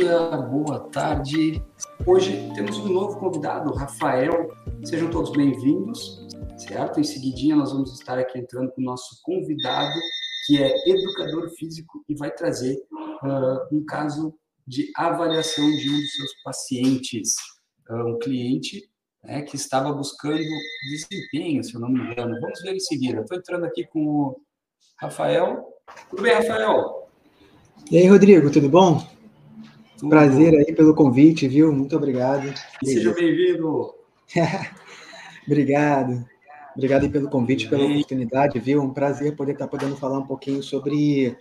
dia, boa tarde. Hoje temos um novo convidado, Rafael. Sejam todos bem-vindos, certo? Em seguidinha nós vamos estar aqui entrando com o nosso convidado, que é educador físico e vai trazer uh, um caso de avaliação de um dos seus pacientes, uh, um cliente né, que estava buscando desempenho, se eu não me engano. Vamos ver em seguida. Estou entrando aqui com o Rafael. Tudo bem, Rafael? E aí, Rodrigo, tudo bom? Tudo Prazer aí pelo convite, viu? Muito obrigado. Seja bem-vindo. obrigado. Obrigado aí pelo convite, pela oportunidade, viu? Um prazer poder estar podendo falar um pouquinho sobre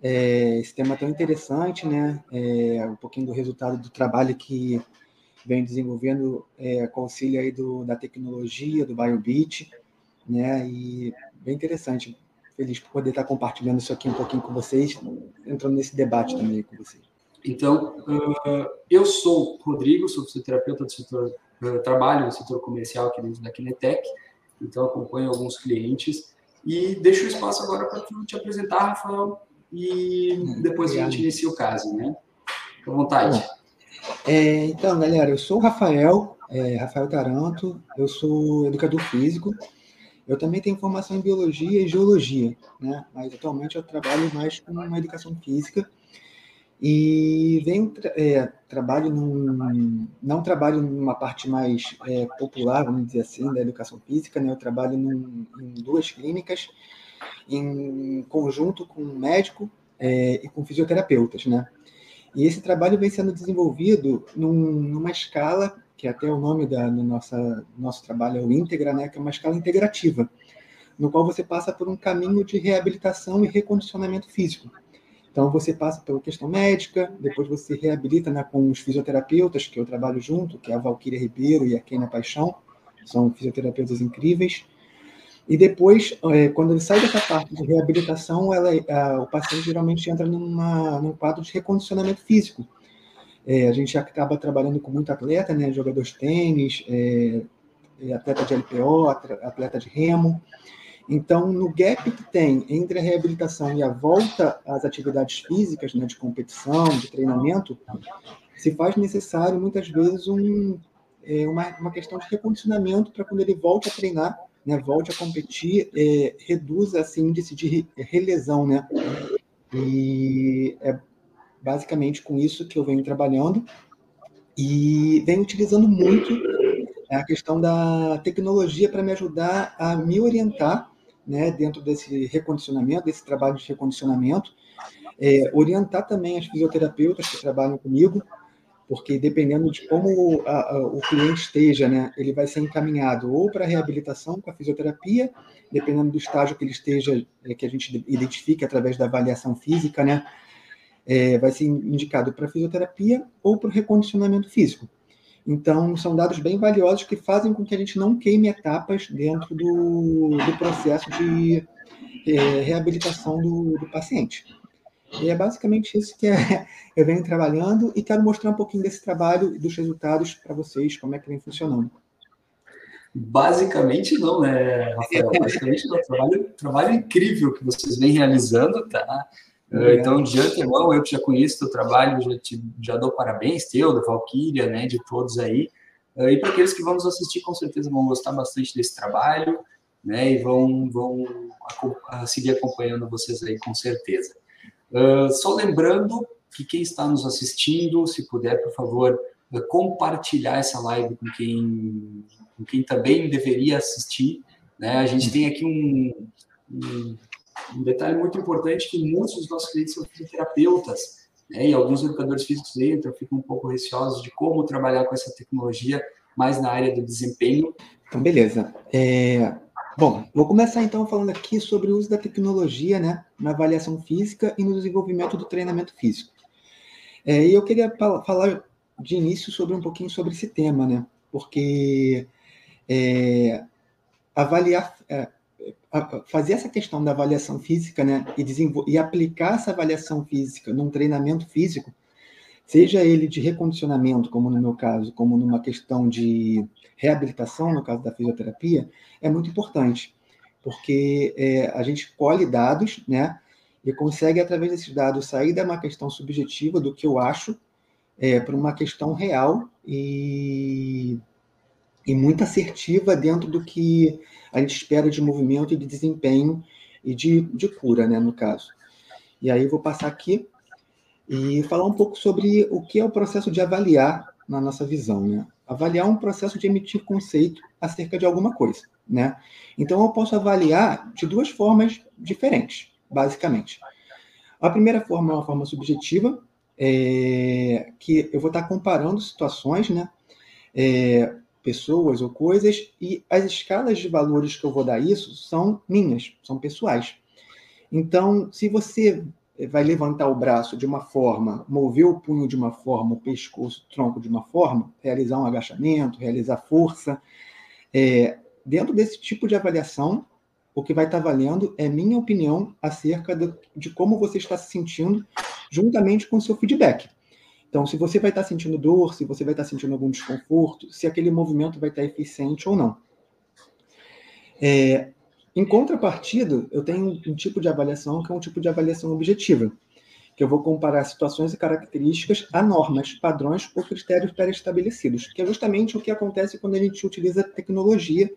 é, esse tema tão interessante, né? É, um pouquinho do resultado do trabalho que vem desenvolvendo é, com auxílio aí do, da tecnologia, do BioBeat, né? E bem interessante. Feliz por poder estar compartilhando isso aqui um pouquinho com vocês, entrando nesse debate também com vocês. Então, uh, eu sou Rodrigo, sou fisioterapeuta do setor, uh, trabalho no setor comercial aqui dentro da Kinetec, então acompanho alguns clientes e deixo o espaço agora para tu te apresentar, Rafael, e depois Obrigado. a gente inicia o caso, né? Fique à vontade. É, então, galera, eu sou o Rafael, é, Rafael Taranto, eu sou educador físico, eu também tenho formação em biologia e geologia, né? Mas atualmente eu trabalho mais com uma educação física e venho é, trabalho num, não trabalho numa parte mais é, popular, vamos dizer assim, da educação física, né? Eu trabalho num, em duas clínicas em conjunto com um médico é, e com fisioterapeutas, né? E esse trabalho vem sendo desenvolvido num, numa escala, que é até o nome da do nossa, nosso trabalho é o Íntegra, né? Que é uma escala integrativa, no qual você passa por um caminho de reabilitação e recondicionamento físico. Então, você passa pela questão médica, depois você reabilita né, com os fisioterapeutas, que eu trabalho junto, que é a Valquíria Ribeiro e a Kenia Paixão, são fisioterapeutas incríveis. E depois, é, quando ele sai dessa parte de reabilitação, ela, a, o paciente geralmente entra numa, num quadro de recondicionamento físico. É, a gente acaba trabalhando com muito atleta, né, jogador de tênis, é, é atleta de LPO, atleta de remo. Então, no gap que tem entre a reabilitação e a volta às atividades físicas, né, de competição, de treinamento, se faz necessário, muitas vezes, um, é, uma, uma questão de recondicionamento para quando ele volta a treinar, né, volte a competir, é, reduza esse índice de relesão, né? E é basicamente com isso que eu venho trabalhando e venho utilizando muito a questão da tecnologia para me ajudar a me orientar, né, dentro desse recondicionamento, desse trabalho de recondicionamento, é, orientar também as fisioterapeutas que trabalham comigo porque dependendo de como a, a, o cliente esteja, né, ele vai ser encaminhado ou para reabilitação com a fisioterapia, dependendo do estágio que ele esteja, é, que a gente identifique através da avaliação física, né, é, vai ser indicado para fisioterapia ou para o recondicionamento físico. Então, são dados bem valiosos que fazem com que a gente não queime etapas dentro do, do processo de é, reabilitação do, do paciente. E é basicamente isso que é, eu venho trabalhando e quero mostrar um pouquinho desse trabalho e dos resultados para vocês, como é que vem funcionando. Basicamente não, né, Rafael? Basicamente não. Trabalho, trabalho incrível que vocês vêm realizando, tá? Então, de antemão, eu que já conheço o teu trabalho, já, te, já dou parabéns, teu, da Valkyria, né, de todos aí. E para aqueles que vão nos assistir, com certeza vão gostar bastante desse trabalho, né, e vão, vão seguir acompanhando vocês aí, com certeza. Uh, só lembrando que quem está nos assistindo, se puder, por favor, compartilhar essa live com quem, com quem também deveria assistir. Né? A gente tem aqui um, um, um detalhe muito importante que muitos dos nossos clientes são fisioterapeutas, né? e alguns educadores físicos entram, ficam um pouco receosos de como trabalhar com essa tecnologia mais na área do desempenho. Então, beleza. É, Bom, vou começar então falando aqui sobre o uso da tecnologia né, na avaliação física e no desenvolvimento do treinamento físico. É, e eu queria falar de início sobre um pouquinho sobre esse tema, né? Porque é, avaliar, é, fazer essa questão da avaliação física, né, e, e aplicar essa avaliação física num treinamento físico, seja ele de recondicionamento, como no meu caso, como numa questão de reabilitação, no caso da fisioterapia, é muito importante, porque é, a gente colhe dados, né, e consegue, através desses dados, sair de uma questão subjetiva do que eu acho é, por uma questão real e, e muito assertiva dentro do que a gente espera de movimento e de desempenho e de, de cura, né, no caso. E aí eu vou passar aqui e falar um pouco sobre o que é o processo de avaliar na nossa visão, né? Avaliar é um processo de emitir conceito acerca de alguma coisa, né? Então eu posso avaliar de duas formas diferentes, basicamente. A primeira forma é uma forma subjetiva, é, que eu vou estar comparando situações, né? É, pessoas ou coisas, e as escalas de valores que eu vou dar isso são minhas, são pessoais. Então, se você vai levantar o braço de uma forma, mover o punho de uma forma, o pescoço, o tronco de uma forma, realizar um agachamento, realizar força. É, dentro desse tipo de avaliação, o que vai estar valendo é minha opinião acerca de, de como você está se sentindo, juntamente com o seu feedback. Então, se você vai estar sentindo dor, se você vai estar sentindo algum desconforto, se aquele movimento vai estar eficiente ou não. É, em contrapartida, eu tenho um tipo de avaliação que é um tipo de avaliação objetiva, que eu vou comparar situações e características a normas, padrões ou critérios pré-estabelecidos, que é justamente o que acontece quando a gente utiliza tecnologia,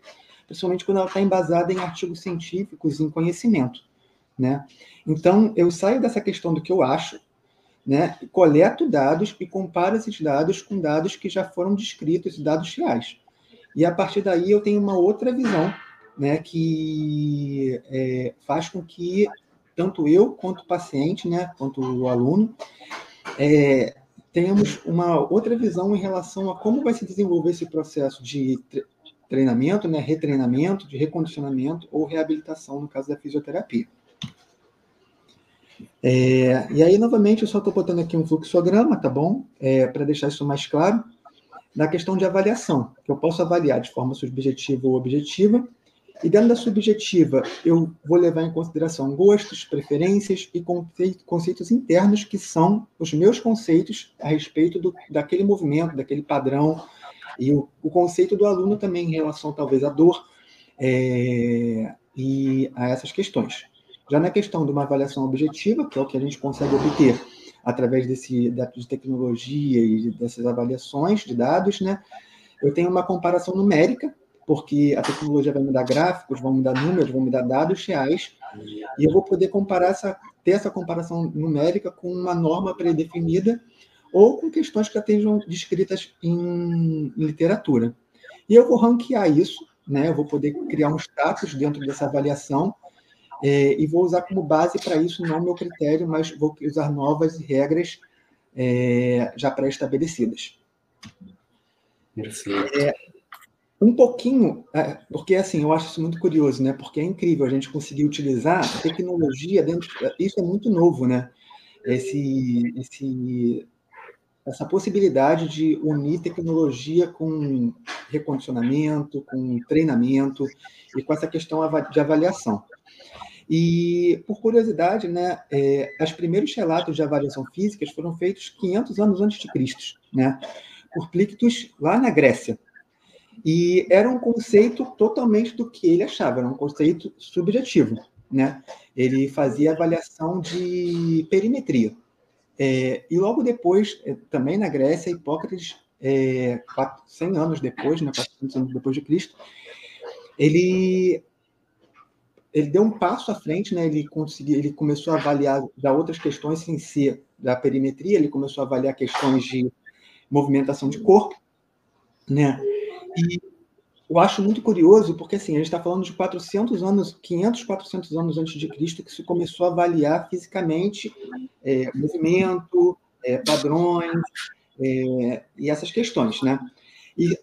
principalmente quando ela está embasada em artigos científicos, em conhecimento. Né? Então, eu saio dessa questão do que eu acho, né, coleto dados e comparo esses dados com dados que já foram descritos, dados reais. E a partir daí eu tenho uma outra visão né, que é, faz com que tanto eu quanto o paciente, né, quanto o aluno, é, tenhamos uma outra visão em relação a como vai se desenvolver esse processo de treinamento, né, retreinamento, de recondicionamento ou reabilitação, no caso da fisioterapia. É, e aí, novamente, eu só estou botando aqui um fluxograma, tá bom? É, Para deixar isso mais claro. Na questão de avaliação, que eu posso avaliar de forma subjetiva ou objetiva, e dentro da subjetiva, eu vou levar em consideração gostos, preferências e conceitos internos, que são os meus conceitos a respeito do, daquele movimento, daquele padrão, e o, o, conceito do aluno também em relação, talvez, à dor é, e a essas questões. Já na questão de uma avaliação objetiva, que é o que a gente consegue obter através desse, de tecnologia e dessas avaliações de dados, né, eu tenho uma comparação numérica porque a tecnologia vai me dar gráficos, vão me dar números, vão me dar dados reais, e eu vou poder comparar essa, ter essa comparação numérica com uma norma predefinida ou com questões que estejam descritas em, em literatura. E eu vou ranquear isso, né? eu vou poder criar um status dentro dessa avaliação é, e vou usar como base para isso não meu critério, mas vou usar novas regras é, já pré-estabelecidas. É, um pouquinho, é, porque assim, eu acho isso muito curioso, né? Porque é incrível a gente conseguir utilizar tecnologia dentro. Isso é muito novo, né? Esse, esse, essa possibilidade de unir tecnologia com recondicionamento, com treinamento e com essa questão de avaliação. E, por curiosidade, né, é, os primeiros relatos de avaliação física foram feitos 500 anos antes de Cristo, né, por Plictus, lá na Grécia. E era um conceito totalmente do que ele achava, era um conceito subjetivo. Né? Ele fazia avaliação de perimetria. É, e logo depois, é, também na Grécia, Hipócrates, é, 100 anos depois, né, 400 anos depois de Cristo, ele ele deu um passo à frente, né? Ele conseguiu, ele começou a avaliar já outras questões sem ser da perimetria, ele começou a avaliar questões de movimentação de corpo, né? E eu acho muito curioso, porque assim, a gente está falando de 400 anos, 500, 400 anos antes de Cristo, que se começou a avaliar fisicamente é, movimento, é, padrões é, e essas questões, né? E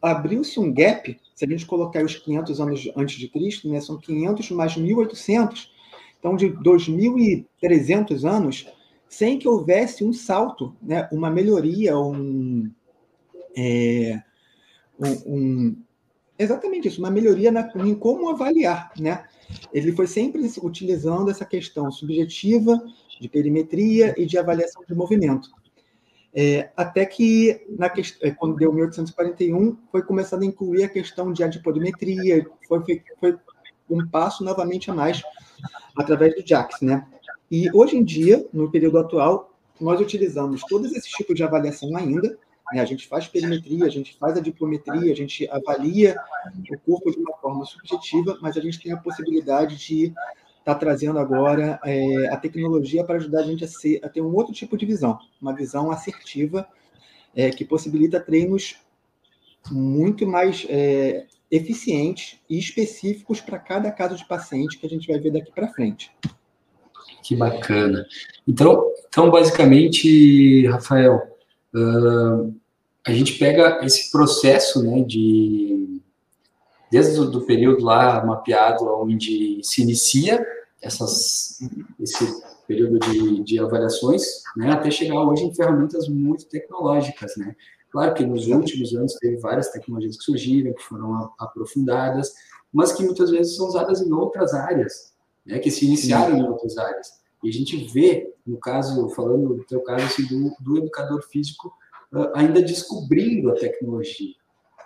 abriu-se um gap, se a gente colocar os 500 anos antes de Cristo, né, são 500 mais 1800, então de 2.300 anos, sem que houvesse um salto, né, uma melhoria, um, é, um, um, exatamente isso, uma melhoria na, em como avaliar, né? Ele foi sempre utilizando essa questão subjetiva de perimetria e de avaliação de movimento. É, até que, na, é, quando deu 1841, foi começando a incluir a questão de adipodimetria, foi, foi um passo novamente a mais através do JAX, né? E hoje em dia, no período atual, nós utilizamos todos esses tipos de avaliação ainda, né? A gente faz perimetria, a gente faz a diplometria, a gente avalia o corpo de uma forma subjetiva, mas a gente tem a possibilidade de estar tá trazendo agora é, a tecnologia para ajudar a gente a, ser, a, ter um outro tipo de visão, uma visão assertiva é, que possibilita treinos muito mais é, eficientes e específicos para cada caso de paciente que a gente vai ver daqui para frente. Que bacana. Então, então basicamente, Rafael, uh, a gente pega esse processo, né, de desde o do período lá mapeado onde se inicia essas, esse período de, de avaliações, né, até chegar hoje em ferramentas muito tecnológicas, né. Claro que nos últimos anos teve várias tecnologias que surgiram, que foram aprofundadas, mas que muitas vezes são usadas em outras áreas, né, que se iniciaram Sim. em outras áreas. E a gente vê, no caso, falando do teu caso, assim, do, do educador físico, uh, ainda descobrindo a tecnologia.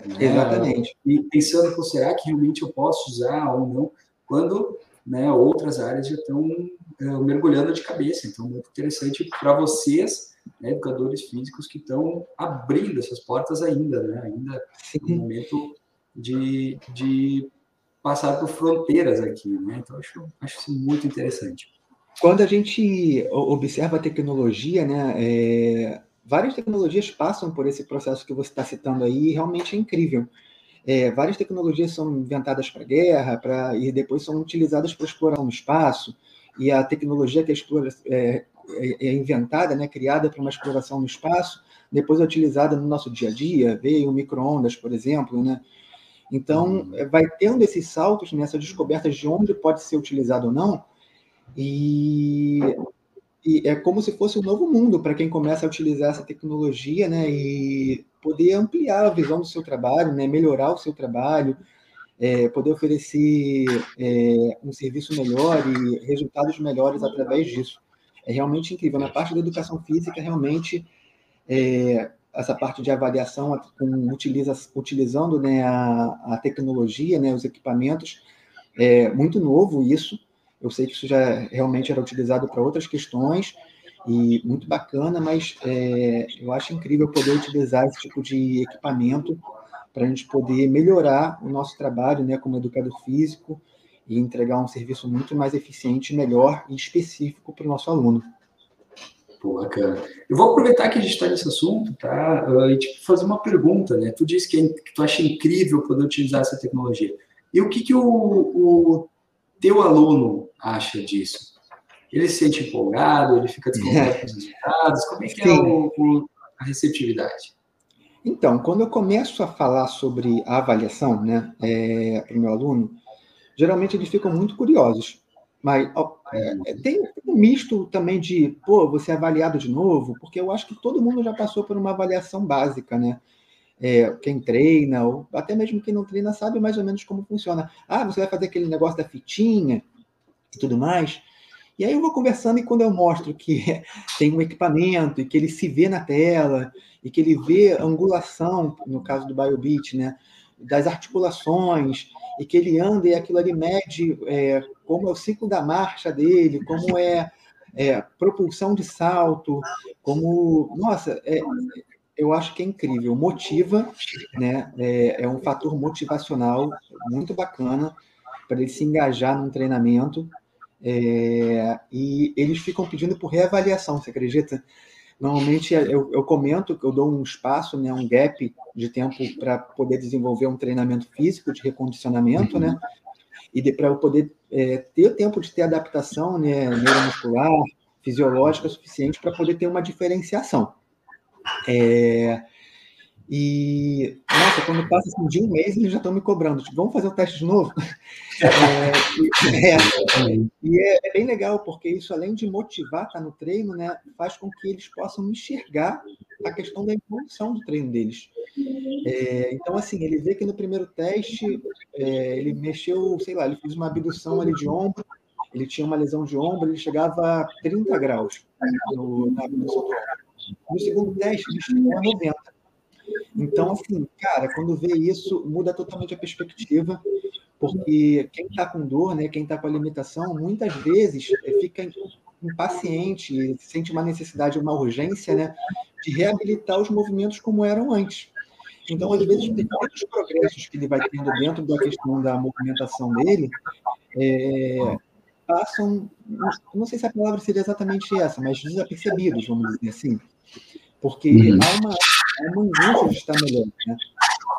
Né? Exatamente. E pensando, será que realmente eu posso usar ou não, quando né, outras áreas já estão uh, mergulhando de cabeça. Então, muito interessante para vocês, né, educadores físicos, que estão abrindo essas portas ainda, né, ainda no momento de, de passar por fronteiras aqui. Né? Então, acho, acho isso muito interessante. Quando a gente observa a tecnologia, né, é, várias tecnologias passam por esse processo que você está citando aí e realmente é incrível. É, várias tecnologias são inventadas para guerra pra, e depois são utilizadas para exploração no espaço, e a tecnologia que é, explora, é, é, inventada, né, criada para uma exploração no espaço, depois é utilizada no nosso dia a dia, veio o micro-ondas, por exemplo, né? Então, uhum. é, vai tendo esses saltos nessas descobertas de onde pode ser utilizado ou não, e, e é como se fosse um novo mundo para quem começa a utilizar essa tecnologia, né? E poder ampliar a visão do seu trabalho, né? Melhorar o seu trabalho, é, poder oferecer é, um serviço melhor e resultados melhores através disso. É realmente incrível. Na parte da educação física, realmente, é, essa parte de avaliação com, utiliza, utilizando né, a, a, tecnologia, né, os equipamentos, é muito novo isso. Eu sei que isso já realmente era utilizado para outras questões e muito bacana, mas é, eu acho incrível poder utilizar esse tipo de equipamento para a gente poder melhorar o nosso trabalho, né, como educador físico e entregar um serviço muito mais eficiente, melhor e específico para o nosso aluno. Pô, bacana. Eu vou aproveitar que a gente está nesse assunto, tá? Uh, e te fazer uma pergunta, né? Tu disse que, é que, tu acha incrível poder utilizar essa tecnologia. E o que, que o, o teu aluno acha disso? Ele se sente empolgado, ele fica desconfiado com os resultados? Como é que é o, o, a receptividade? Então, quando eu começo a falar sobre a avaliação né, é, para o meu aluno, geralmente eles ficam muito curiosos. Mas ó, é, é tem um misto também de, pô, você é avaliado de novo, porque eu acho que todo mundo já passou por uma avaliação básica, né? É, quem treina, ou até mesmo quem não treina, sabe mais ou menos como funciona. Ah, você vai fazer aquele negócio da fitinha e tudo mais. E aí eu vou conversando e quando eu mostro que tem um equipamento e que ele se vê na tela e que ele vê angulação, no caso do BioBeat, né, das articulações e que ele anda e aquilo ali mede é, como é o ciclo da marcha dele, como é, é propulsão de salto, como nossa, é, eu acho que é incrível, motiva, né? É, é um fator motivacional muito bacana para ele se engajar num treinamento é, e eles ficam pedindo por reavaliação, você acredita? Normalmente eu, eu comento que eu dou um espaço, né, um gap de tempo para poder desenvolver um treinamento físico de recondicionamento, né? E para eu poder é, ter tempo de ter adaptação né, neuromuscular, fisiológica suficiente para poder ter uma diferenciação. É, e, nossa, quando passa assim, de um mês, eles já estão me cobrando. Tipo, vamos fazer o teste de novo? É, é, e é, é, bem legal, porque isso, além de motivar estar tá no treino, né, faz com que eles possam enxergar a questão da evolução do treino deles. É, então, assim, ele vê que no primeiro teste, é, ele mexeu, sei lá, ele fez uma abdução ali de ombro, ele tinha uma lesão de ombro, ele chegava a 30 graus no, na abdução do ombro. No segundo teste, ele chegou a 90. Então, assim, cara, quando vê isso, muda totalmente a perspectiva, porque quem está com dor, né, quem está com a limitação, muitas vezes fica impaciente, sente uma necessidade, uma urgência, né, de reabilitar os movimentos como eram antes. Então, às vezes, pequenos progressos que ele vai tendo dentro da questão da movimentação dele é, passam, não sei se a palavra seria exatamente essa, mas desapercebidos, vamos dizer assim, porque uhum. há uma, há uma angústia de estar melhor. Né?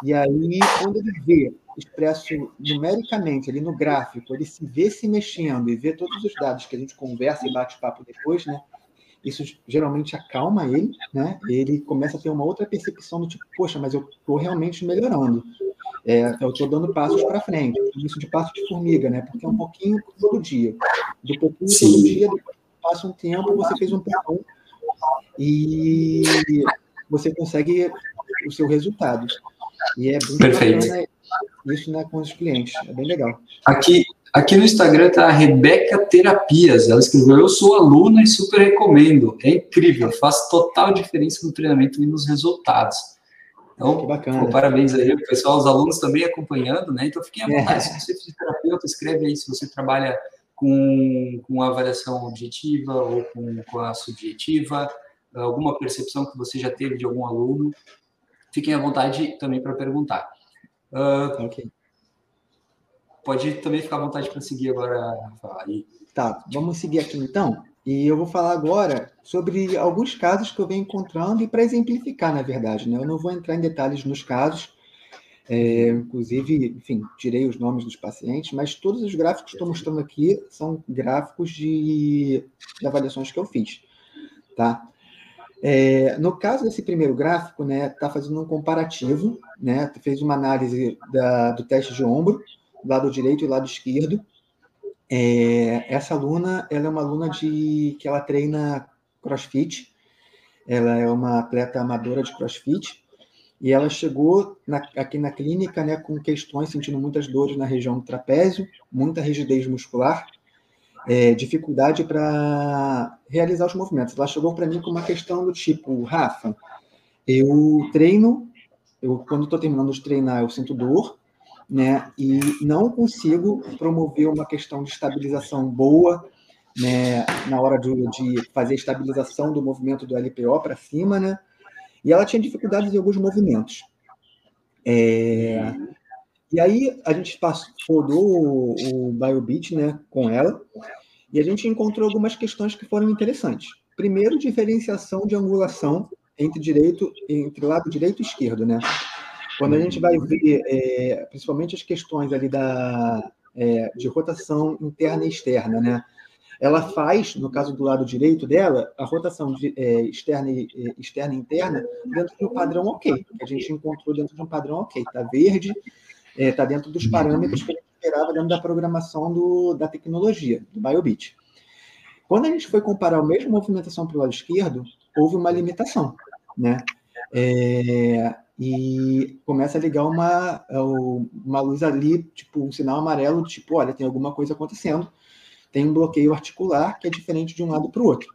E aí, quando ele vê expresso numericamente ali no gráfico, ele se vê se mexendo e vê todos os dados que a gente conversa e bate papo depois, né? Isso geralmente acalma ele, né? Ele começa a ter uma outra percepção do tipo, poxa, mas eu estou realmente melhorando. É, eu estou dando passos para frente, isso de passo de formiga, né? Porque é um pouquinho todo dia. Do pouquinho Sim. todo dia, depois passa um tempo, você fez um pouquinho e você consegue o seu resultado. E é bem Perfeito. bacana isso né, com os clientes. É bem legal. Aqui, aqui no Instagram está a Rebeca Terapias. Ela escreveu: Eu sou aluna e super recomendo. É incrível, faz total diferença no treinamento e nos resultados. Então, que bacana. Pô, parabéns aí, pessoal, os alunos também acompanhando, né? Então, fiquem à vontade. É. Se você é fisioterapeuta, escreve aí se você trabalha com, com avaliação objetiva ou com, com a subjetiva, alguma percepção que você já teve de algum aluno. Fiquem à vontade também para perguntar. Uh, ok. Pode também ficar à vontade para seguir agora, Aí. Tá, vamos seguir aqui então. E eu vou falar agora sobre alguns casos que eu venho encontrando e para exemplificar, na verdade, né? Eu não vou entrar em detalhes nos casos, é, inclusive, enfim, tirei os nomes dos pacientes, mas todos os gráficos que estou mostrando aqui são gráficos de, de avaliações que eu fiz, tá? É, no caso desse primeiro gráfico, né, está fazendo um comparativo, né, fez uma análise da, do teste de ombro, lado direito e lado esquerdo. É, essa aluna, ela é uma aluna de que ela treina CrossFit, ela é uma atleta amadora de CrossFit. E ela chegou na, aqui na clínica, né, com questões sentindo muitas dores na região do trapézio, muita rigidez muscular é, dificuldade para realizar os movimentos. Ela chegou para mim com uma questão do tipo, Rafa, eu treino, eu quando estou terminando de treinar eu sinto dor, né? E não consigo promover uma questão de estabilização boa, né? Na hora de, de fazer a estabilização do movimento do LPO para cima, né? E ela tinha dificuldades em alguns movimentos. É, e aí a gente passou, rodou o, o BioBeat né, com ela, e a gente encontrou algumas questões que foram interessantes. Primeiro, diferenciação de angulação entre direito, entre lado direito e esquerdo, né? Quando a gente vai ver, é, principalmente as questões ali da, é, de rotação interna e externa, né? Ela faz, no caso do lado direito dela, a rotação de, é, externa, e, é, externa e interna dentro de um padrão ok, a gente encontrou dentro de um padrão ok. Está verde, está é, tá dentro dos parâmetros que a gente esperava dentro da programação do, da tecnologia, do BioBit. Quando a gente foi comparar a mesma movimentação para o lado esquerdo, houve uma limitação, né? É, e começa a ligar uma, uma luz ali, tipo um sinal amarelo, tipo, olha, tem alguma coisa acontecendo, tem um bloqueio articular que é diferente de um lado para o outro.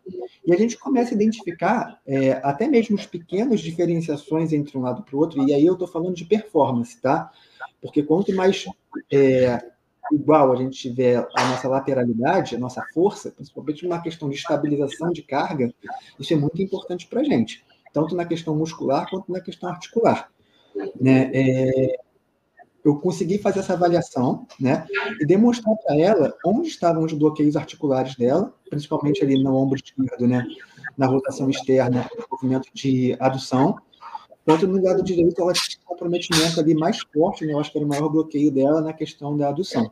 E a gente começa a identificar é, até mesmo os pequenos diferenciações entre um lado para o outro, e aí eu estou falando de performance, tá? Porque quanto mais é, igual a gente tiver a nossa lateralidade, a nossa força, principalmente numa questão de estabilização de carga, isso é muito importante para a gente, tanto na questão muscular quanto na questão articular. Né? É, eu consegui fazer essa avaliação né, e demonstrar para ela onde estavam os bloqueios articulares dela, principalmente ali no ombro esquerdo, né, na rotação externa, no movimento de adução, quanto no lado direito ela comprometimento ali mais forte, né? eu acho que era o maior bloqueio dela na questão da adução.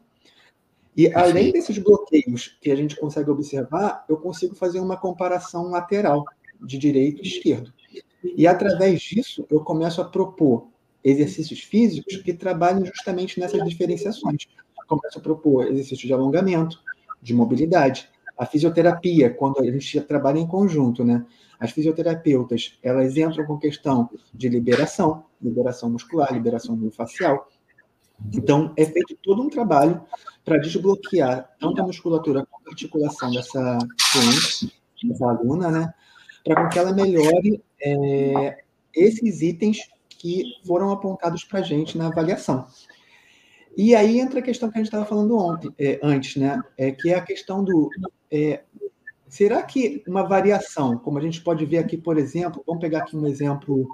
E além desses bloqueios que a gente consegue observar, eu consigo fazer uma comparação lateral de direito e esquerdo. E através disso, eu começo a propor exercícios físicos que trabalhem justamente nessas diferenciações. começo a propor exercícios de alongamento, de mobilidade, a fisioterapia, quando a gente trabalha em conjunto, né? As fisioterapeutas, elas entram com questão de liberação, liberação muscular, liberação facial. Então, é feito todo um trabalho para desbloquear tanto a musculatura quanto a articulação dessa dessa aluna, né? Para que ela melhore é, esses itens que foram apontados para a gente na avaliação. E aí entra a questão que a gente estava falando ontem, é, antes, né? É, que é a questão do é, será que uma variação, como a gente pode ver aqui, por exemplo, vamos pegar aqui um exemplo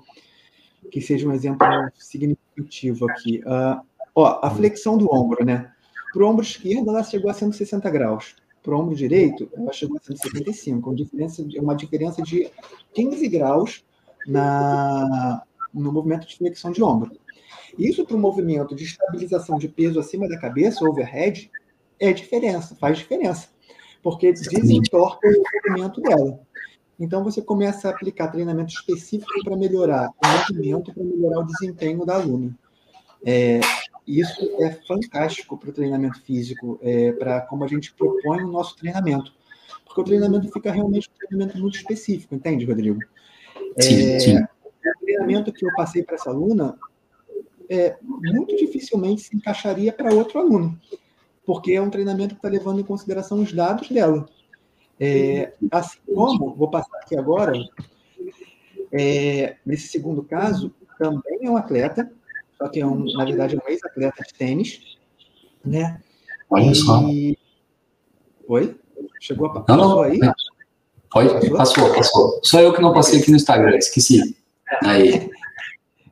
que seja um exemplo significativo aqui. Uh, ó, a flexão do ombro, né? Para o ombro esquerdo, ela chegou a 160 graus. Para o ombro direito, ela chegou a 175, uma diferença, uma diferença de 15 graus na, no movimento de flexão de ombro. Isso para o movimento de estabilização de peso acima da cabeça, overhead, é diferença, faz diferença, porque desentorta o movimento dela. Então, você começa a aplicar treinamento específico para melhorar o movimento, para melhorar o desempenho da aluna. É, isso é fantástico para o treinamento físico, é, para como a gente propõe o nosso treinamento. Porque o treinamento fica realmente um treinamento muito específico, entende, Rodrigo? É, sim, sim. Treinamento que eu passei para essa aluna é, muito dificilmente se encaixaria para outro aluno, porque é um treinamento que está levando em consideração os dados dela. É, assim como, vou passar aqui agora, é, nesse segundo caso, também é um atleta, só que é um, na verdade, é um ex-atleta de tênis, né? Olha só. Oi? Chegou a passou não, não, aí? Pode, passou? passou, passou. Só eu que não passei aqui no Instagram, esqueci. Aí.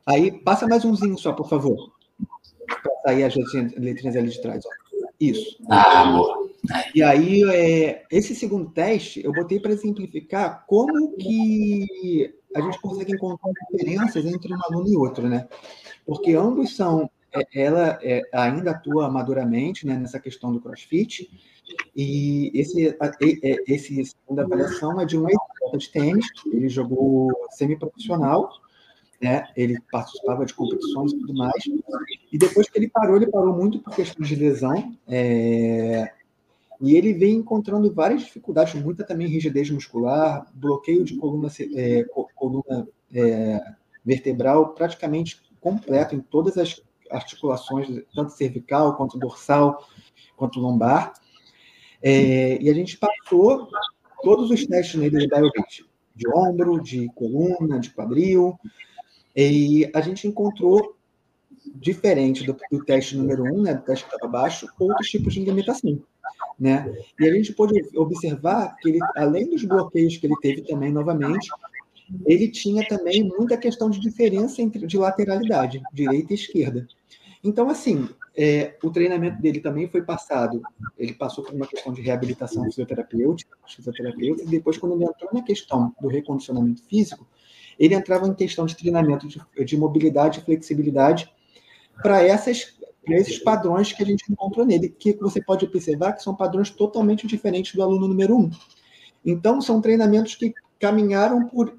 Aí, passa mais umzinho só, por favor. Para sair as letrinhas ali de trás. Ó. Isso. Ah, amor. E aí, é, esse segundo teste, eu botei para exemplificar como que a gente consegue encontrar diferenças entre um aluno e outro, né? Porque ambos são, é, ela é, ainda atua maduramente né, nessa questão do crossfit, e esse, esse segunda avaliação é de um ex de tênis, ele jogou semi-profissional, né? Ele participava de competições e tudo mais. E depois que ele parou, ele parou muito por questão de lesão. É... E ele vem encontrando várias dificuldades, muita também rigidez muscular, bloqueio de coluna, é, coluna é, vertebral praticamente completo em todas as articulações, tanto cervical quanto dorsal, quanto lombar. É, e a gente passou todos os testes nele de BioBit, de ombro, de coluna, de quadril, e a gente encontrou, diferente do, do teste número um, né, do teste que estava abaixo, outros tipos de limitação. Né? E a gente pôde observar que, ele, além dos bloqueios que ele teve também, novamente, ele tinha também muita questão de diferença entre, de lateralidade, direita e esquerda. Então, assim, é, o treinamento dele também foi passado, ele passou por uma questão de reabilitação fisioterapêutica, fisioterapeuta, e depois, quando ele entrou na questão do recondicionamento físico, ele entrava em questão de treinamento de, de mobilidade e flexibilidade para essas para esses padrões que a gente encontrou nele, que você pode observar que são padrões totalmente diferentes do aluno número um. Então, são treinamentos que caminharam por.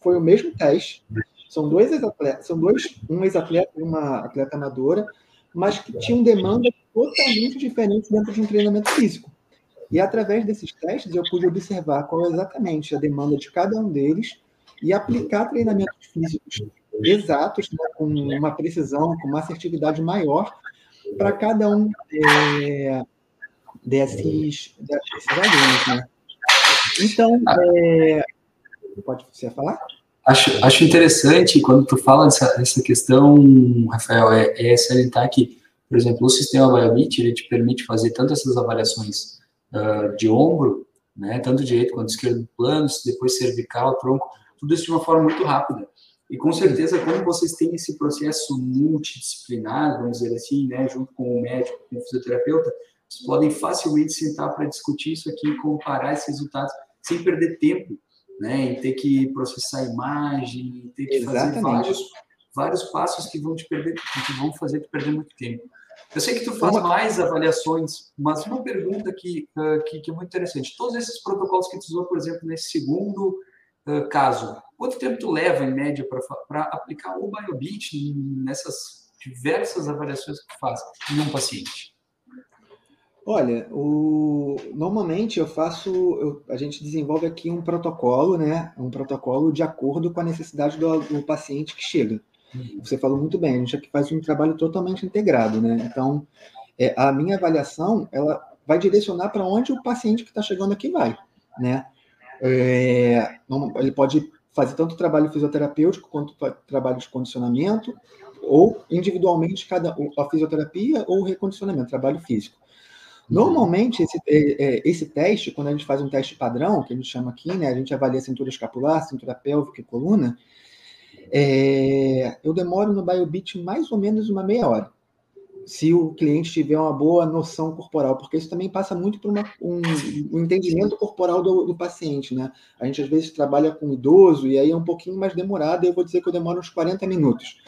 Foi o mesmo teste. São dois ex-atletas, são dois, um ex-atleta e uma atleta amadora, mas que tinham demandas totalmente diferentes dentro de um treinamento físico. E através desses testes eu pude observar qual é exatamente a demanda de cada um deles e aplicar treinamentos físicos exatos, né, com uma precisão, com uma assertividade maior para cada um é, desses, desses alunos. Né? Então, é, pode você falar? Acho, acho interessante quando tu fala dessa, dessa questão, Rafael, é, é salientar que, por exemplo, o sistema Biobit, ele te permite fazer tanto essas avaliações uh, de ombro, né, tanto direito quanto esquerdo planos, depois cervical, tronco, tudo isso de uma forma muito rápida. E com certeza, quando vocês têm esse processo multidisciplinar, vamos dizer assim, né, junto com o médico, com o fisioterapeuta, vocês podem facilmente sentar para discutir isso aqui e comparar esses resultados sem perder tempo, né, em ter que processar imagem, ter que Exatamente. fazer vários, vários passos que vão te perder, que vão fazer te perder muito tempo. Eu sei que tu faz mais avaliações, mas uma pergunta que, que, que é muito interessante. Todos esses protocolos que tu usou, por exemplo, nesse segundo uh, caso, quanto tempo tu leva, em média, para aplicar o BioBit nessas diversas avaliações que tu faz em um paciente? Olha, o... normalmente eu faço, eu... a gente desenvolve aqui um protocolo, né? Um protocolo de acordo com a necessidade do, do paciente que chega. Uhum. Você falou muito bem, a gente aqui faz um trabalho totalmente integrado, né? Então, é, a minha avaliação, ela vai direcionar para onde o paciente que está chegando aqui vai, né? É, ele pode fazer tanto trabalho fisioterapêutico quanto trabalho de condicionamento, ou individualmente cada a fisioterapia ou o recondicionamento, trabalho físico. Normalmente, esse, é, é, esse teste, quando a gente faz um teste padrão, que a gente chama aqui, né, a gente avalia cintura escapular, cintura pélvica e coluna, é, eu demoro no BioBeat mais ou menos uma meia hora. Se o cliente tiver uma boa noção corporal, porque isso também passa muito por uma, um, um, entendimento corporal do, do, paciente, né? A gente às vezes trabalha com idoso e aí é um pouquinho mais demorado, eu vou dizer que eu demoro uns 40 minutos.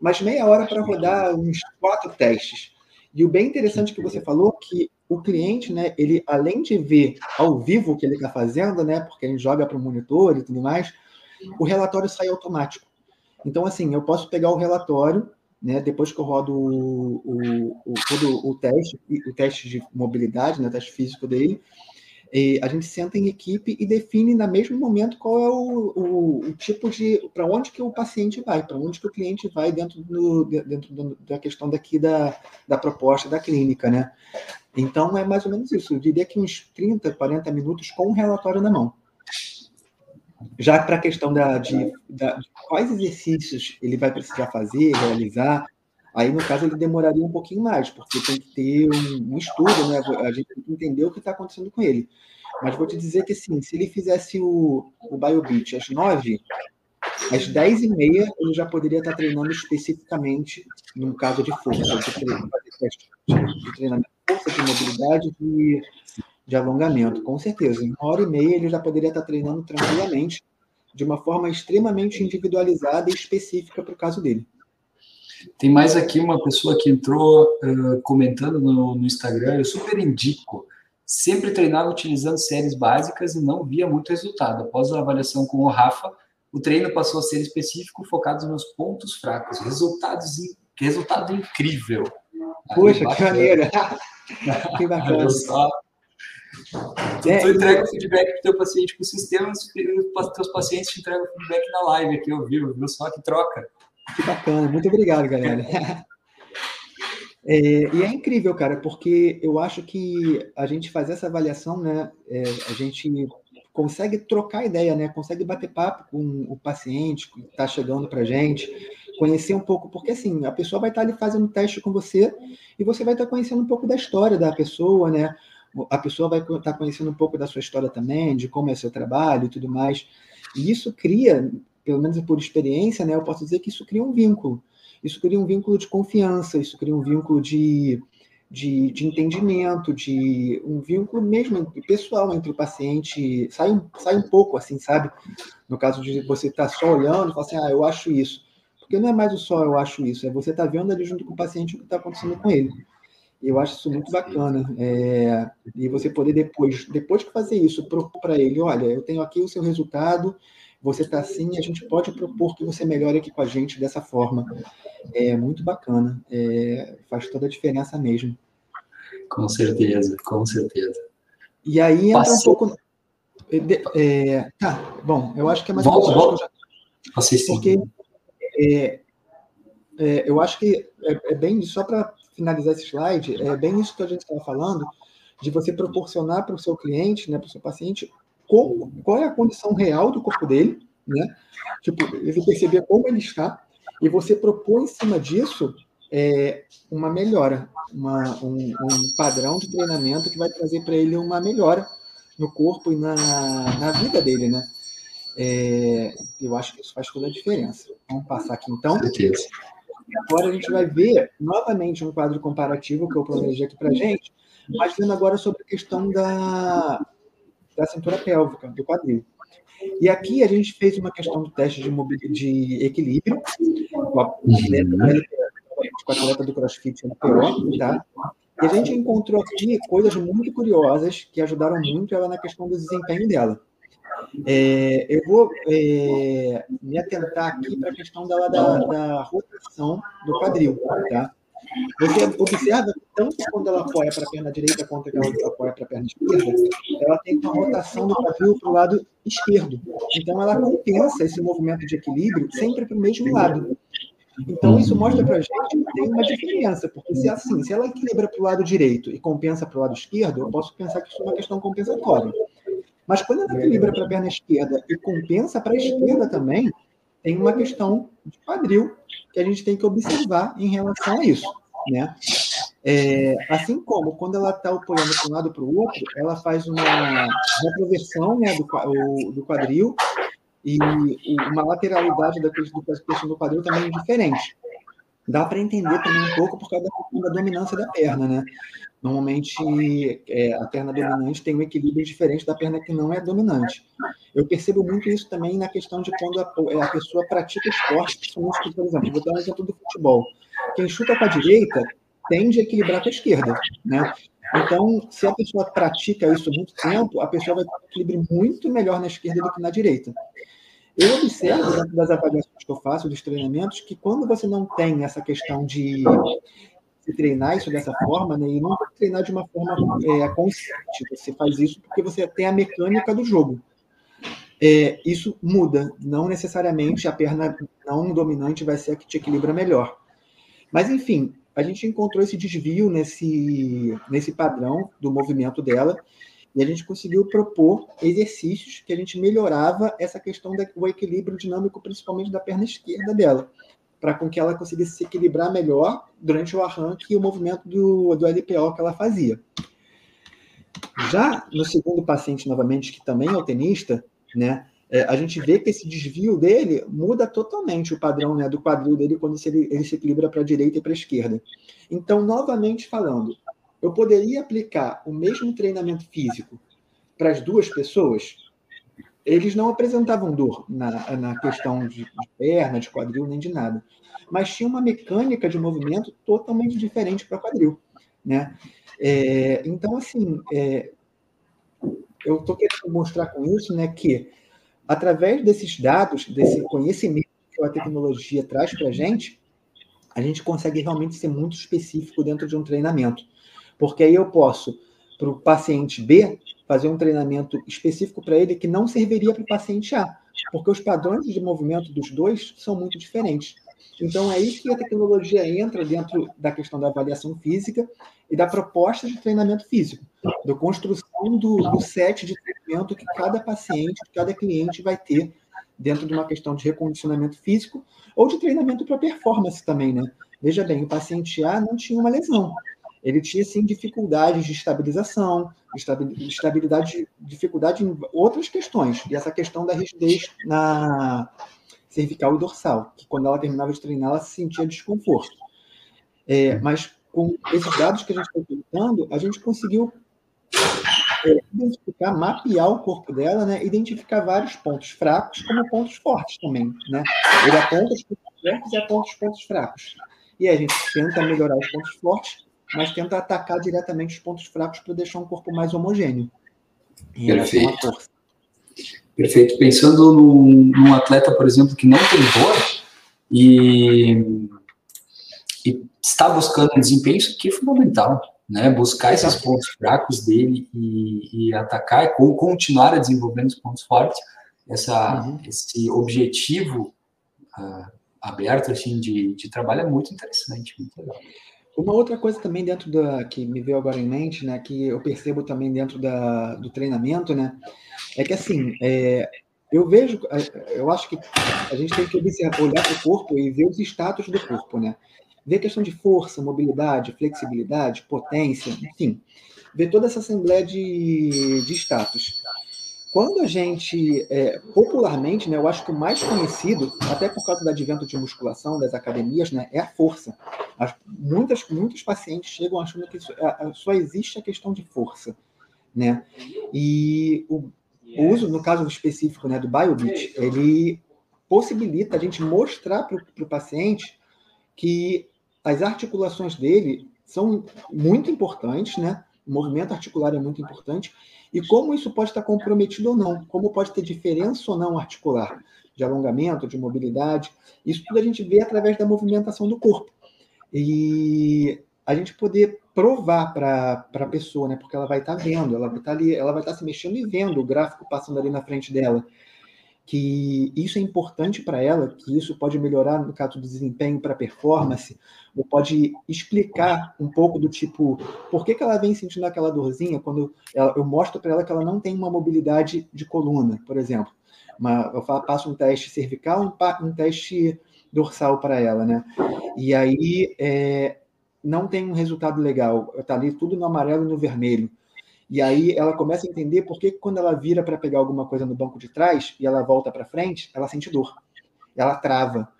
Mas meia hora para rodar uns quatro testes. E o bem interessante que você falou que o cliente, né, ele além de ver ao vivo o que ele está fazendo, né, porque gente joga para o monitor e tudo mais, o relatório sai automático. Então, assim, eu posso pegar o relatório, né, depois que eu rodo o, o, o todo o teste, o teste de mobilidade, né, o teste físico dele, a gente senta em equipe e define no mesmo momento qual é o, o, o tipo de para onde que o paciente vai, para onde que o cliente vai dentro, do, dentro do, da questão daqui da, da proposta da clínica, né? Então é mais ou menos isso. Eu diria que uns 30, 40 minutos com o relatório na mão. Já para a questão da, de, da, de quais exercícios ele vai precisar fazer, realizar, Aí, no caso, ele demoraria um pouquinho mais, porque tem que ter um, um estudo, né? A gente tem que entender o que está acontecendo com ele. Mas vou te dizer que, assim, se ele fizesse o, o BioBeat às nove, às dez e meia, ele já poderia estar treinando especificamente, no caso de força, de, de treinamento de força, de mobilidade, de, de alongamento, com certeza. Em uma hora e meia, ele já poderia estar treinando tranquilamente, de uma forma extremamente individualizada e específica para o caso dele. Tem mais aqui uma pessoa que entrou uh, comentando no, no, Instagram, eu super indico. Sempre treinava utilizando séries básicas e não via muito resultado. Após a avaliação com o Rafa, o treino passou a ser específico, focado nos pontos fracos. Resultados, resultado incrível. Poxa, que maneira! que bacana. Só. Tu, é, tu entrega o feedback para o teu paciente com o sistema, os teus pacientes te entregam o feedback na live aqui ao vivo, viu? Só que troca. Que bacana, muito obrigado, galera. É, e é incrível, cara, porque eu acho que a gente fazer essa avaliação, né, é, a gente consegue trocar ideia, né, consegue bater papo com o paciente que está chegando para gente, conhecer um pouco, porque assim, a pessoa vai estar tá ali fazendo teste com você e você vai estar tá conhecendo um pouco da história da pessoa, né, a pessoa vai estar tá conhecendo um pouco da sua história também, de como é seu trabalho e tudo mais. E isso cria pelo menos por experiência, né, eu posso dizer que isso cria um vínculo. Isso cria um vínculo de confiança, isso cria um vínculo de, de, de entendimento, de um vínculo mesmo pessoal entre o paciente. Sai um, sai um pouco, assim, sabe? No caso de você estar tá só olhando falar assim, ah, eu acho isso. Porque não é mais o só eu acho isso, é você tá vendo ali junto com o paciente o que está acontecendo com ele. Eu acho isso muito bacana. É, e você poder depois, depois que fazer isso, propor para ele, olha, eu tenho aqui o seu resultado, você está assim, a gente pode propor que você melhore aqui com a gente dessa forma. É muito bacana, é, faz toda a diferença mesmo. Com certeza, com certeza. E aí entra Passou. um pouco. É, tá, bom, eu acho que é mais volta, volta. Já... Porque é, é, eu acho que é, é bem, só para finalizar esse slide, é bem isso que a gente estava falando, de você proporcionar para o seu cliente, né, para o seu paciente, como, qual é a condição real do corpo dele, né? Tipo, ele perceber como ele está e você propor em cima disso é, uma melhora, uma, um, um, padrão de treinamento que vai trazer para ele uma melhora no corpo e na, na vida dele, né? É, eu acho que isso faz toda a diferença. Vamos passar aqui então. Agora a gente vai ver novamente um quadro comparativo que eu planejei aqui para gente, mas vendo agora sobre a questão da, da cintura pélvica, do quadril. E aqui a gente fez uma questão do teste de, de equilíbrio a atleta, a atleta do CrossFit MPO, tá? E a gente encontrou aqui coisas muito curiosas que ajudaram muito ela na questão do desempenho dela. É, eu vou é, me atentar aqui para a questão dela da, da rotação do quadril, tá? Você observa que tanto quando ela apoia para a perna direita quanto quando ela apoia para a perna esquerda, ela tem uma rotação do quadril para o lado esquerdo. Então, ela compensa esse movimento de equilíbrio sempre para o mesmo lado. Então, isso mostra para a gente que tem uma diferença, porque se assim, se ela equilibra para o lado direito e compensa para o lado esquerdo, eu posso pensar que isso é uma questão compensatória. Mas quando ela equilibra para a perna esquerda e compensa para a esquerda também, tem uma questão de quadril que a gente tem que observar em relação a isso. Né? É, assim como quando ela está apoiando para um lado para o outro, ela faz uma retroversão né, do, do quadril e uma lateralidade da questão do quadril também é diferente. Dá para entender também um pouco por causa da, dominância da perna, né? Normalmente, é, a perna dominante tem um equilíbrio diferente da perna que não é dominante. Eu percebo muito isso também na questão de quando a, a pessoa pratica esporte, por exemplo, vou dar um exemplo do futebol. Quem chuta com a direita tende a equilibrar com a esquerda, né? Então, se a pessoa pratica isso muito tempo, a pessoa vai ter um equilíbrio muito melhor na esquerda do que na direita. Eu observo, das avaliações que eu faço, dos treinamentos, que quando você não tem essa questão de se treinar isso dessa forma, né, e não treinar de uma forma é, consciente, você faz isso porque você tem a mecânica do jogo. É, isso muda, não necessariamente a perna não dominante vai ser a que te equilibra melhor. Mas, enfim, a gente encontrou esse desvio nesse, nesse padrão do movimento dela e a gente conseguiu propor exercícios que a gente melhorava essa questão do equilíbrio dinâmico, principalmente da perna esquerda dela, para com que ela conseguisse se equilibrar melhor durante o arranque e o movimento do, do LPO que ela fazia. Já no segundo paciente, novamente, que também é o tenista, né, é, a gente vê que esse desvio dele muda totalmente o padrão né, do quadril dele quando ele, ele se equilibra para a direita e para a esquerda. Então, novamente falando, eu poderia aplicar o mesmo treinamento físico para as duas pessoas? Eles não apresentavam dor na, na questão de, perna, de quadril, nem de nada. Mas tinha uma mecânica de movimento totalmente diferente para quadril. Né? É, então, assim, é, eu estou querendo mostrar com isso né, que através desses dados, desse conhecimento que a tecnologia traz para a gente, a gente consegue realmente ser muito específico dentro de um treinamento. Porque aí eu posso, para o paciente B, fazer um treinamento específico para ele que não serviria para o paciente A, porque os padrões de movimento dos dois são muito diferentes. Então é aí que a tecnologia entra dentro da questão da avaliação física e da proposta de treinamento físico, da construção do, do set de treinamento que cada paciente, cada cliente vai ter dentro de uma questão de recondicionamento físico ou de treinamento para performance também, né? Veja bem, o paciente A não tinha uma lesão, ele tinha sim dificuldades de estabilização, estabilidade, dificuldade em outras questões. E essa questão da rigidez na cervical e dorsal, que quando ela terminava de treinar, ela se sentia desconforto. É, mas com esses dados que a gente está utilizando, a gente conseguiu é, identificar, mapear o corpo dela, né? identificar vários pontos fracos como pontos fortes também. Né? Ele aponta os pontos fortes e aponta os pontos fracos. E a gente tenta melhorar os pontos fortes, mas tenta atacar diretamente os pontos fracos para deixar um corpo mais homogêneo. Perfeito. Perfeito. Pensando num, num, atleta, por exemplo, que não tem dor e, e está buscando um desempenho, isso aqui é fundamental. Né? Buscar esses pontos fracos dele e, e atacar, ou continuar a desenvolver os pontos fortes, essa, uhum. esse objetivo uh, aberto assim, de, de trabalho é muito interessante, muito legal. Uma outra coisa também dentro da que me veio agora em mente, né, que eu percebo também dentro da, do treinamento, né, é que assim, é, eu vejo, é, eu acho que a gente tem que observar, olhar para o corpo e ver os status do corpo, né? Ver questão de força, mobilidade, flexibilidade, potência, enfim, ver toda essa assembleia de, de status. Quando a gente, é, popularmente, né, eu acho que o mais conhecido, até por causa do advento de musculação, das academias, né, é a força. As, muitas, muitos pacientes chegam achando que a, só existe a questão de força. Né? E o, o uso, no caso específico né, do BioBit, ele possibilita a gente mostrar para o paciente que as articulações dele são muito importantes, né? O movimento articular é muito importante e como isso pode estar comprometido ou não, como pode ter diferença ou não articular, de alongamento, de mobilidade. Isso tudo a gente vê através da movimentação do corpo. E a gente poder provar para a pessoa, né? Porque ela vai estar vendo, ela vai estar vai estar se mexendo e vendo o gráfico passando ali na frente dela que isso é importante para ela, que isso pode melhorar no caso do desempenho para performance, ou pode explicar um pouco do tipo, por que, que ela vem sentindo aquela dorzinha quando ela, eu mostro para ela que ela não tem uma mobilidade de coluna, por exemplo. Uma, eu passo um teste cervical, um, um teste dorsal para ela, né? E aí é, não tem um resultado legal, está ali tudo no amarelo e no vermelho. E aí ela começa a entender por que quando ela vira para pegar alguma coisa no banco de trás e ela volta para frente, ela sente dor, ela trava.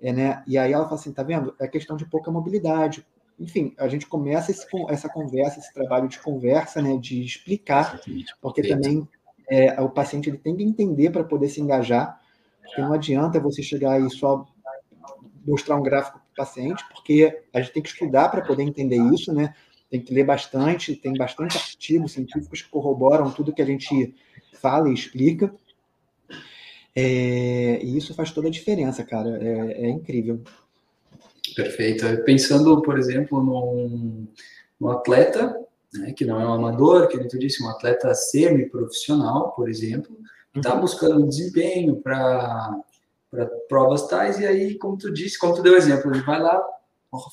É, né? E aí ela fala assim, tá vendo? É questão de pouca mobilidade. Enfim, a gente começa esse, essa conversa, esse trabalho de conversa, né, de explicar, porque também é, o paciente ele tem que entender para poder se engajar, porque não adianta você chegar e só mostrar um gráfico para o paciente, porque a gente tem que estudar para poder entender isso, né? Tem que ler bastante, tem bastante artigos científicos que corroboram tudo que a gente fala e explica. É, e isso faz toda a diferença, cara. É, é incrível. Perfeito. Pensando, por exemplo, num, num atleta, né, que não é um amador, que tu disse, um atleta semi-profissional, por exemplo, está uhum. buscando um desempenho para provas tais, e aí, como tu disse, como tu deu exemplo, ele vai lá,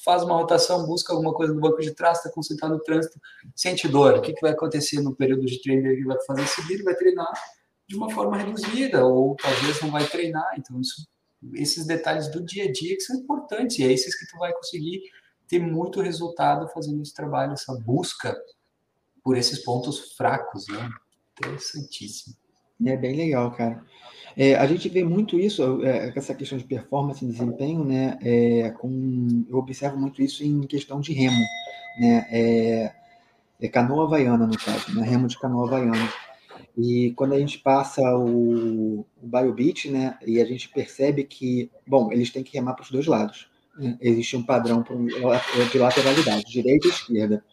faz uma rotação, busca alguma coisa no banco de trás, está concentrado no trânsito, sente dor. O que, que vai acontecer no período de treino que vai fazer seguir? Ele vai treinar de uma forma reduzida, ou talvez não vai treinar. Então, isso, esses detalhes do dia a dia que são importantes, e é esses que tu vai conseguir ter muito resultado fazendo esse trabalho, essa busca por esses pontos fracos, né? Interessantíssimo. É bem legal, cara. É, a gente vê muito isso, é, essa questão de performance e desempenho, né? É, com, eu observo muito isso em questão de remo, né? É, é canoa havaiana, no caso, né? Remo de canoa havaiana. E quando a gente passa o, o BioBeat, né, e a gente percebe que, bom, eles têm que remar para os dois lados. Né? Existe um padrão de lateralidade, direita e esquerda.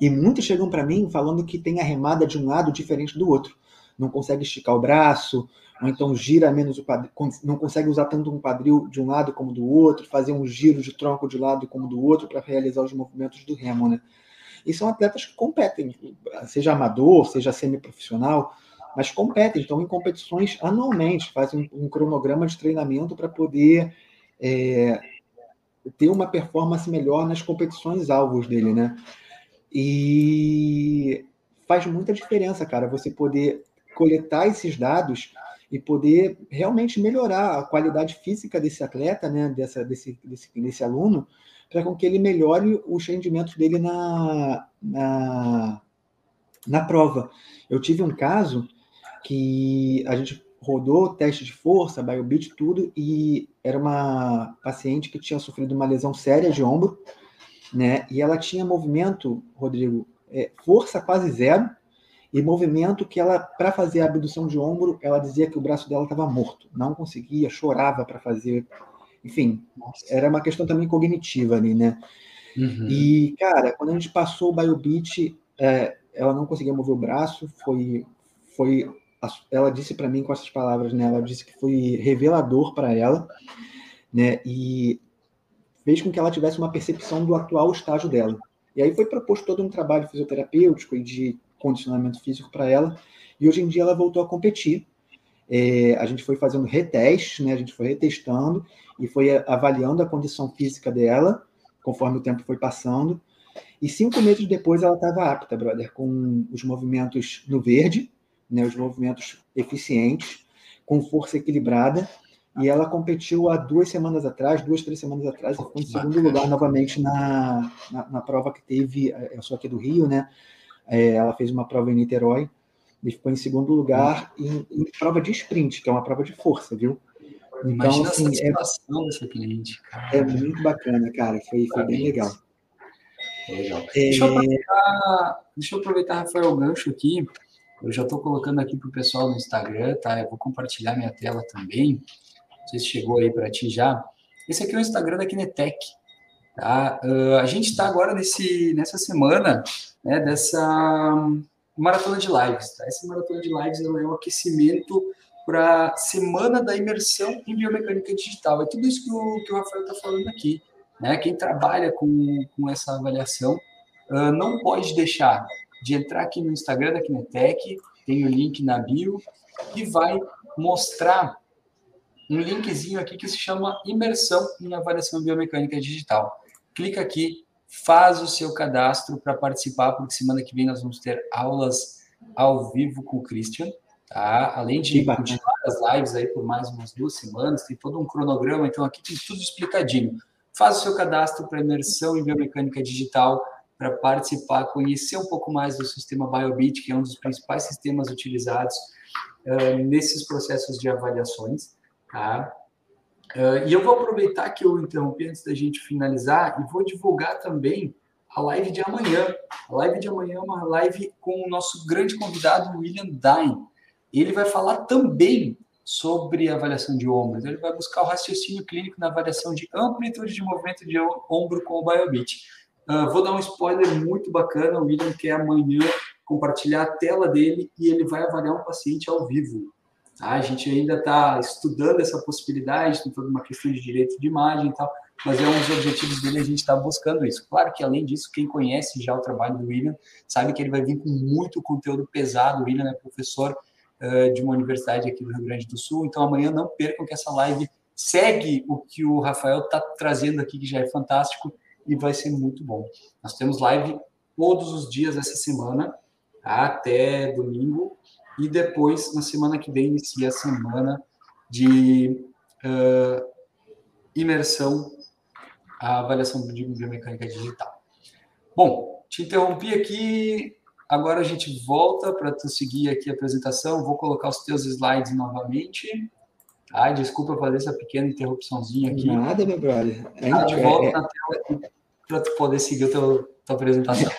E muitos chegam para mim falando que tem a remada de um lado diferente do outro. Não consegue esticar o braço, ou então gira menos o quadril, não consegue usar tanto um quadril de um lado como do outro, fazer um giro de tronco de lado como do outro para realizar os movimentos do remo, né? E são atletas que competem, seja amador, seja semiprofissional, mas competem, estão em competições anualmente, fazem um, um cronograma de treinamento para poder é, ter uma performance melhor nas competições alvos dele, né? E faz muita diferença, cara, você poder coletar esses dados e poder realmente melhorar a qualidade física desse atleta, né, dessa, desse, desse, desse aluno, para com que ele melhore os rendimentos dele na, na, na prova. Eu tive um caso que a gente rodou teste de força, BioBeat, tudo, e era uma paciente que tinha sofrido uma lesão séria de ombro, né? E ela tinha movimento, Rodrigo, é, força quase zero, e movimento que ela, para fazer a abdução de ombro, ela dizia que o braço dela estava morto, não conseguia, chorava para fazer enfim, era uma questão também cognitiva ali, né? Uhum. E, cara, quando a gente passou o BioBeat, é, ela não conseguia mover o braço, foi, foi ela disse para mim com essas palavras, né? Ela disse que foi revelador para ela, né? E fez com que ela tivesse uma percepção do atual estágio dela. E aí foi proposto todo um trabalho fisioterapêutico e de condicionamento físico para ela. E hoje em dia ela voltou a competir. É, a gente foi fazendo retestes, né? A gente foi retestando e foi avaliando a condição física dela, conforme o tempo foi passando. E cinco meses depois ela estava apta, brother, com os movimentos no verde, né, os movimentos eficientes, com força equilibrada. E ela competiu há duas semanas atrás, duas, três semanas atrás, e ficou em segundo lugar novamente na, na, na, prova que teve, é, eu sou aqui do Rio, né? É, ela fez uma prova em Niterói e ficou em segundo lugar em, em prova de sprint, que é uma prova de força, viu? Então, Imagina assim, a satisfação é, dessa cliente, cara. É muito bacana, cara. Foi, foi bem legal. legal. É... Deixa, eu aproveitar, deixa eu aproveitar, Rafael, o gancho aqui. Eu já estou colocando aqui para o pessoal no Instagram, tá? Eu vou compartilhar minha tela também. Não sei se chegou aí para ti já. Esse aqui é o Instagram da Kinetec. Tá? Uh, a gente está agora nesse, nessa semana né, dessa maratona de lives. Tá? Essa maratona de lives é um aquecimento para a Semana da Imersão em Biomecânica Digital. É tudo isso que o, que o Rafael está falando aqui. Né? Quem trabalha com, com essa avaliação uh, não pode deixar de entrar aqui no Instagram da Kinetec, tem o link na bio, e vai mostrar um linkzinho aqui que se chama Imersão em Avaliação Biomecânica Digital. Clica aqui, faz o seu cadastro para participar, porque semana que vem nós vamos ter aulas ao vivo com o Christian. Tá? Além de continuar as lives aí por mais umas duas semanas, tem todo um cronograma, então aqui tem tudo explicadinho. Faça o seu cadastro para imersão em biomecânica digital para participar, conhecer um pouco mais do sistema BioBit, que é um dos principais sistemas utilizados uh, nesses processos de avaliações. Tá? Uh, e eu vou aproveitar que eu interrompi antes da gente finalizar e vou divulgar também a live de amanhã. A live de amanhã é uma live com o nosso grande convidado, William Dine. Ele vai falar também sobre avaliação de ombros. Ele vai buscar o raciocínio clínico na avaliação de amplitude de movimento de ombro com o BioBit. Uh, vou dar um spoiler muito bacana. O William quer amanhã compartilhar a tela dele e ele vai avaliar um paciente ao vivo. Tá? A gente ainda está estudando essa possibilidade, tem toda uma questão de direito de imagem e tal, mas é um dos objetivos dele a gente está buscando isso. Claro que, além disso, quem conhece já o trabalho do William sabe que ele vai vir com muito conteúdo pesado. O William é professor uh, de uma universidade aqui do Rio Grande do Sul, então amanhã não percam que essa live segue o que o Rafael está trazendo aqui, que já é fantástico, e vai ser muito bom. Nós temos live todos os dias essa semana, tá? até domingo, e depois, na semana que vem, inicia a semana de uh, imersão, a avaliação de biomecânica digital. Bom, te interrompi aqui, agora a gente volta para tu seguir aqui a apresentação, vou colocar os teus slides novamente. Ai, desculpa fazer essa pequena interrupçãozinha aqui. Nada, meu brother. Gente é, volta é... na tela para tu poder seguir a tua, tua apresentação.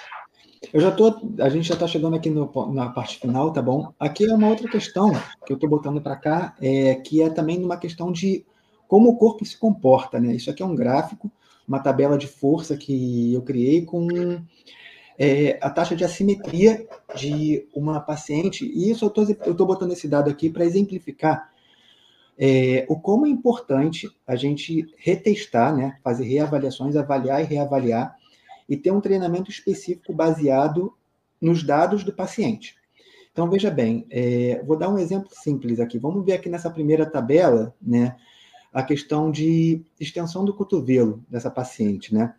Eu já tô, a gente já está chegando aqui no, na parte final, tá bom? Aqui é uma outra questão que eu estou botando para cá, é, que é também uma questão de como o corpo se comporta, né? Isso aqui é um gráfico, uma tabela de força que eu criei com é, a taxa de assimetria de uma paciente, e isso eu estou botando esse dado aqui para exemplificar é, o como é importante a gente retestar, né, fazer reavaliações, avaliar e reavaliar, e ter um treinamento específico baseado nos dados do paciente. Então, veja bem, é, vou dar um exemplo simples aqui. Vamos ver aqui nessa primeira tabela, né, a questão de extensão do cotovelo dessa paciente, né?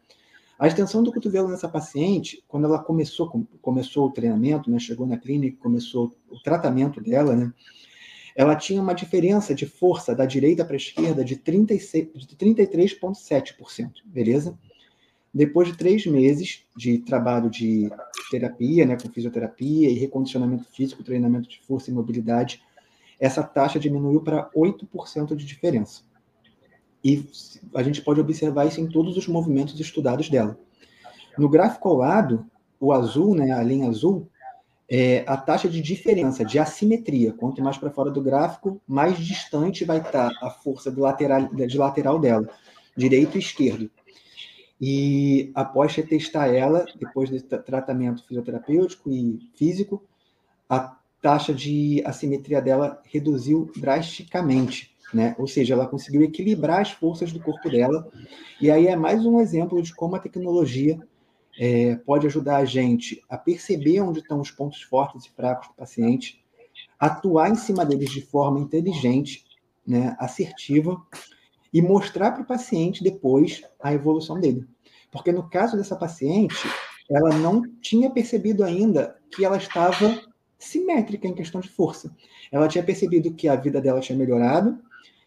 A extensão do cotovelo nessa paciente, quando ela começou, começou o treinamento, né, chegou na clínica, começou o tratamento dela, né, ela tinha uma diferença de força da direita para a esquerda de, de 33,7%, beleza? Depois de três meses de trabalho de terapia, né, com fisioterapia e recondicionamento físico, treinamento de força e mobilidade, essa taxa diminuiu para 8% de diferença. E a gente pode observar isso em todos os movimentos estudados dela. No gráfico ao lado, o azul, né, a linha azul, é, a taxa de diferença, de assimetria. Quanto mais para fora do gráfico, mais distante vai estar a força do lateral, de lateral dela, direito e esquerdo. E após retestar ela, depois do tratamento fisioterapêutico e físico, a taxa de assimetria dela reduziu drasticamente. Né? Ou seja, ela conseguiu equilibrar as forças do corpo dela. E aí é mais um exemplo de como a tecnologia é, pode ajudar a gente a perceber onde estão os pontos fortes e fracos do paciente, atuar em cima deles de forma inteligente, né, assertiva, e mostrar para o paciente depois a evolução dele. Porque no caso dessa paciente, ela não tinha percebido ainda que ela estava simétrica em questão de força. Ela tinha percebido que a vida dela tinha melhorado,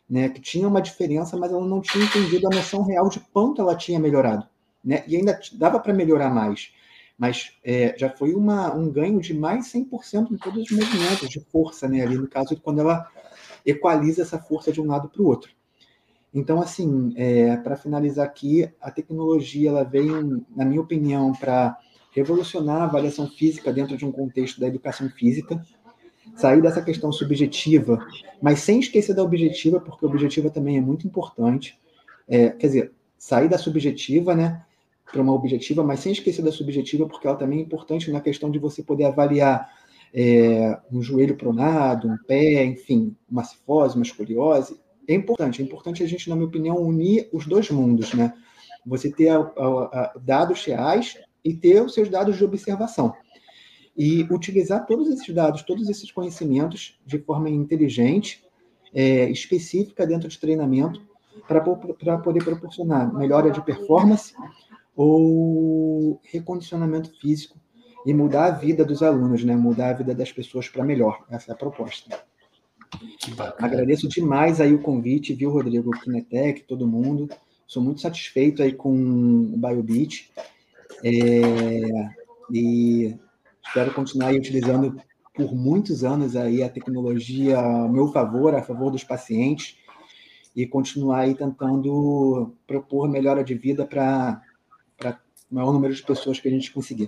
né, que tinha uma diferença, mas ela não tinha entendido a noção real de quanto ela tinha melhorado né? E ainda dava para melhorar mais. Mas é, já foi uma, um ganho de mais 100% em todos os movimentos de força, né? Ali no caso, quando ela equaliza essa força de um lado para o outro. Então, assim, é, para finalizar aqui, a tecnologia ela veio, na minha opinião, para revolucionar a avaliação física dentro de um contexto da educação física, sair dessa questão subjetiva, mas sem esquecer da objetiva, porque a objetiva também é muito importante. É, quer dizer, sair da subjetiva, né? para uma objetiva, mas sem esquecer da subjetiva, porque ela também é importante na questão de você poder avaliar é, um joelho pronado, um pé, enfim, uma cifose, uma escoliose. É importante, é importante a gente, na minha opinião, unir os dois mundos, né? Você ter a, a, a dados reais e ter os seus dados de observação. E utilizar todos esses dados, todos esses conhecimentos de forma inteligente, é, específica dentro de treinamento, para poder proporcionar melhora de performance, ou recondicionamento físico e mudar a vida dos alunos, né? Mudar a vida das pessoas para melhor. Essa é a proposta. Agradeço demais aí o convite, viu, Rodrigo, Kinetec, todo mundo. sou muito satisfeito aí com o BioBeat é, e espero continuar utilizando por muitos anos aí a tecnologia a meu favor, a favor dos pacientes e continuar aí tentando propor melhora de vida para o maior número de pessoas que a gente conseguir.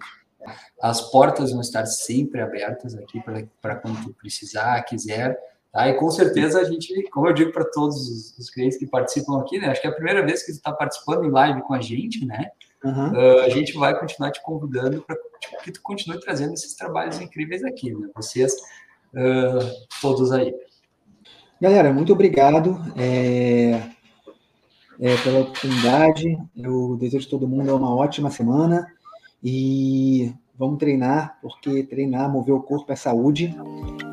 As portas vão estar sempre abertas aqui para quando precisar, quiser. Tá? E com certeza a gente, como eu digo para todos os, clientes que participam aqui, né? Acho que é a primeira vez que tu está participando em live com a gente, né? Uhum. Uh, a gente vai continuar te convidando para tipo, que tu continue trazendo esses trabalhos incríveis aqui, né? Vocês uh, todos aí. Galera, muito obrigado é, é, pela oportunidade. Eu desejo a todo mundo uma ótima semana e vamos treinar, porque treinar, mover o corpo é saúde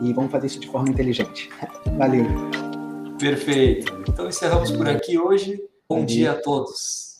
e vamos fazer isso de forma inteligente. Valeu. Perfeito. Então encerramos por aqui hoje. Bom Valeu. dia a todos.